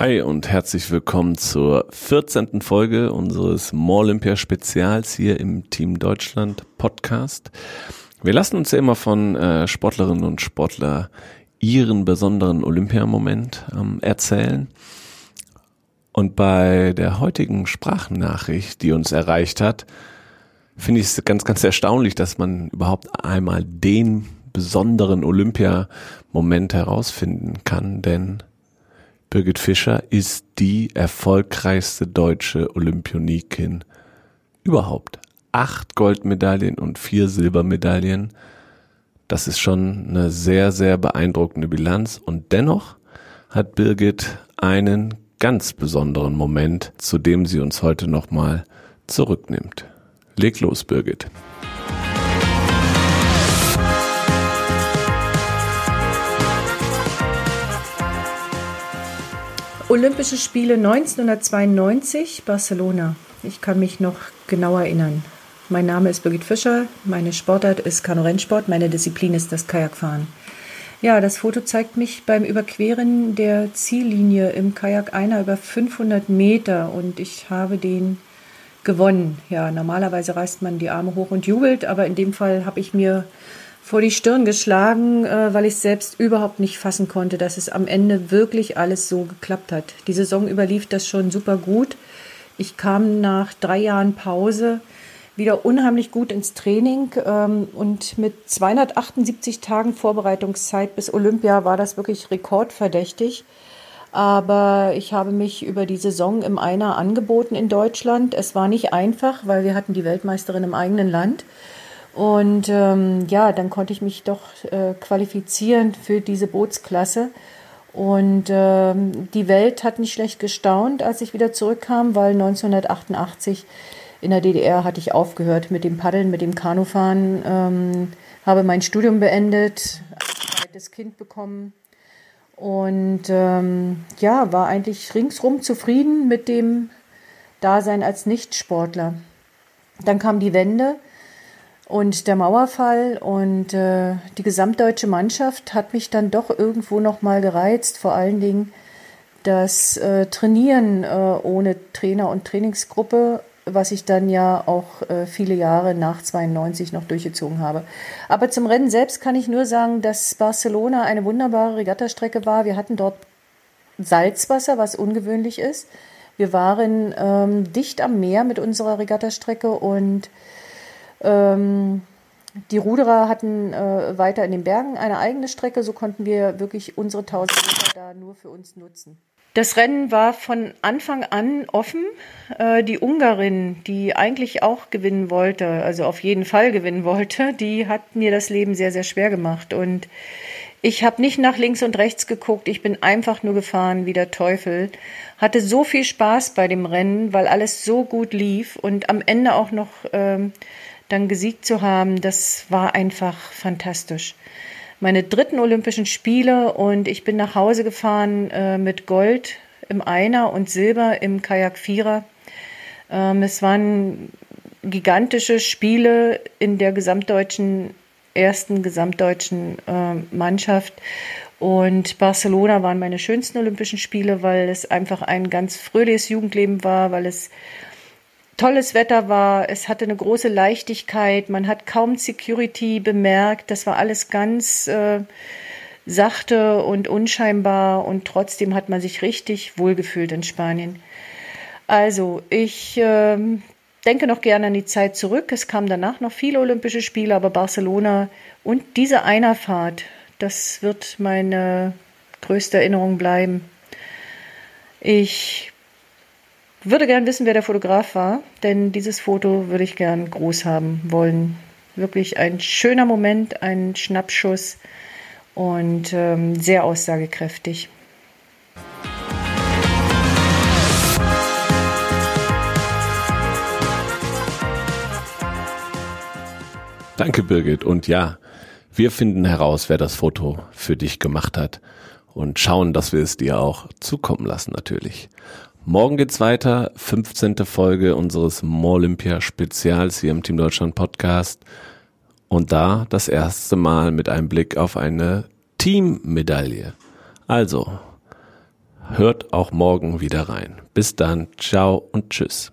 Hi und herzlich willkommen zur 14. Folge unseres Olympia Spezials hier im Team Deutschland Podcast. Wir lassen uns ja immer von äh, Sportlerinnen und Sportler ihren besonderen Olympiamoment ähm, erzählen. Und bei der heutigen Sprachnachricht, die uns erreicht hat, finde ich es ganz, ganz erstaunlich, dass man überhaupt einmal den besonderen Olympia-Moment herausfinden kann, denn Birgit Fischer ist die erfolgreichste deutsche Olympionikin überhaupt. Acht Goldmedaillen und vier Silbermedaillen. Das ist schon eine sehr, sehr beeindruckende Bilanz. Und dennoch hat Birgit einen ganz besonderen Moment, zu dem sie uns heute nochmal zurücknimmt. Leg los, Birgit. Olympische Spiele 1992, Barcelona. Ich kann mich noch genau erinnern. Mein Name ist Birgit Fischer, meine Sportart ist Kanu-Rennsport, meine Disziplin ist das Kajakfahren. Ja, das Foto zeigt mich beim Überqueren der Ziellinie im Kajak einer über 500 Meter und ich habe den gewonnen. Ja, normalerweise reißt man die Arme hoch und jubelt, aber in dem Fall habe ich mir vor die Stirn geschlagen, äh, weil ich selbst überhaupt nicht fassen konnte, dass es am Ende wirklich alles so geklappt hat. Die Saison überlief das schon super gut. Ich kam nach drei Jahren Pause wieder unheimlich gut ins Training ähm, und mit 278 Tagen Vorbereitungszeit bis Olympia war das wirklich rekordverdächtig. Aber ich habe mich über die Saison im Einer angeboten in Deutschland. Es war nicht einfach, weil wir hatten die Weltmeisterin im eigenen Land. Und ähm, ja, dann konnte ich mich doch äh, qualifizieren für diese Bootsklasse. Und ähm, die Welt hat nicht schlecht gestaunt, als ich wieder zurückkam, weil 1988 in der DDR hatte ich aufgehört mit dem Paddeln, mit dem Kanufahren, ähm, habe mein Studium beendet, ein zweites Kind bekommen und ähm, ja, war eigentlich ringsrum zufrieden mit dem Dasein als Nichtsportler. Dann kam die Wende und der Mauerfall und äh, die gesamtdeutsche Mannschaft hat mich dann doch irgendwo noch mal gereizt, vor allen Dingen das äh, Trainieren äh, ohne Trainer und Trainingsgruppe, was ich dann ja auch äh, viele Jahre nach 92 noch durchgezogen habe. Aber zum Rennen selbst kann ich nur sagen, dass Barcelona eine wunderbare Regattastrecke war. Wir hatten dort Salzwasser, was ungewöhnlich ist. Wir waren ähm, dicht am Meer mit unserer Regattastrecke und ähm, die Ruderer hatten äh, weiter in den Bergen eine eigene Strecke, so konnten wir wirklich unsere 1000 Meter da nur für uns nutzen. Das Rennen war von Anfang an offen. Äh, die Ungarin, die eigentlich auch gewinnen wollte, also auf jeden Fall gewinnen wollte, die hat mir das Leben sehr, sehr schwer gemacht. Und ich habe nicht nach links und rechts geguckt, ich bin einfach nur gefahren wie der Teufel. Hatte so viel Spaß bei dem Rennen, weil alles so gut lief und am Ende auch noch ähm, dann gesiegt zu haben, das war einfach fantastisch. Meine dritten Olympischen Spiele und ich bin nach Hause gefahren äh, mit Gold im Einer und Silber im Kajak Vierer. Ähm, es waren gigantische Spiele in der gesamtdeutschen, ersten gesamtdeutschen äh, Mannschaft. Und Barcelona waren meine schönsten Olympischen Spiele, weil es einfach ein ganz fröhliches Jugendleben war, weil es tolles Wetter war, es hatte eine große Leichtigkeit, man hat kaum Security bemerkt, das war alles ganz äh, sachte und unscheinbar und trotzdem hat man sich richtig wohlgefühlt in Spanien. Also ich äh, denke noch gerne an die Zeit zurück. Es kamen danach noch viele Olympische Spiele, aber Barcelona und diese Einerfahrt, das wird meine größte Erinnerung bleiben. Ich würde gern wissen, wer der Fotograf war, denn dieses Foto würde ich gern groß haben wollen. Wirklich ein schöner Moment, ein Schnappschuss und ähm, sehr aussagekräftig. Danke, Birgit. Und ja, wir finden heraus, wer das Foto für dich gemacht hat und schauen, dass wir es dir auch zukommen lassen, natürlich. Morgen geht's weiter, 15. Folge unseres Olympia Spezials hier im Team Deutschland Podcast. Und da das erste Mal mit einem Blick auf eine Teammedaille. Also, hört auch morgen wieder rein. Bis dann, ciao und tschüss.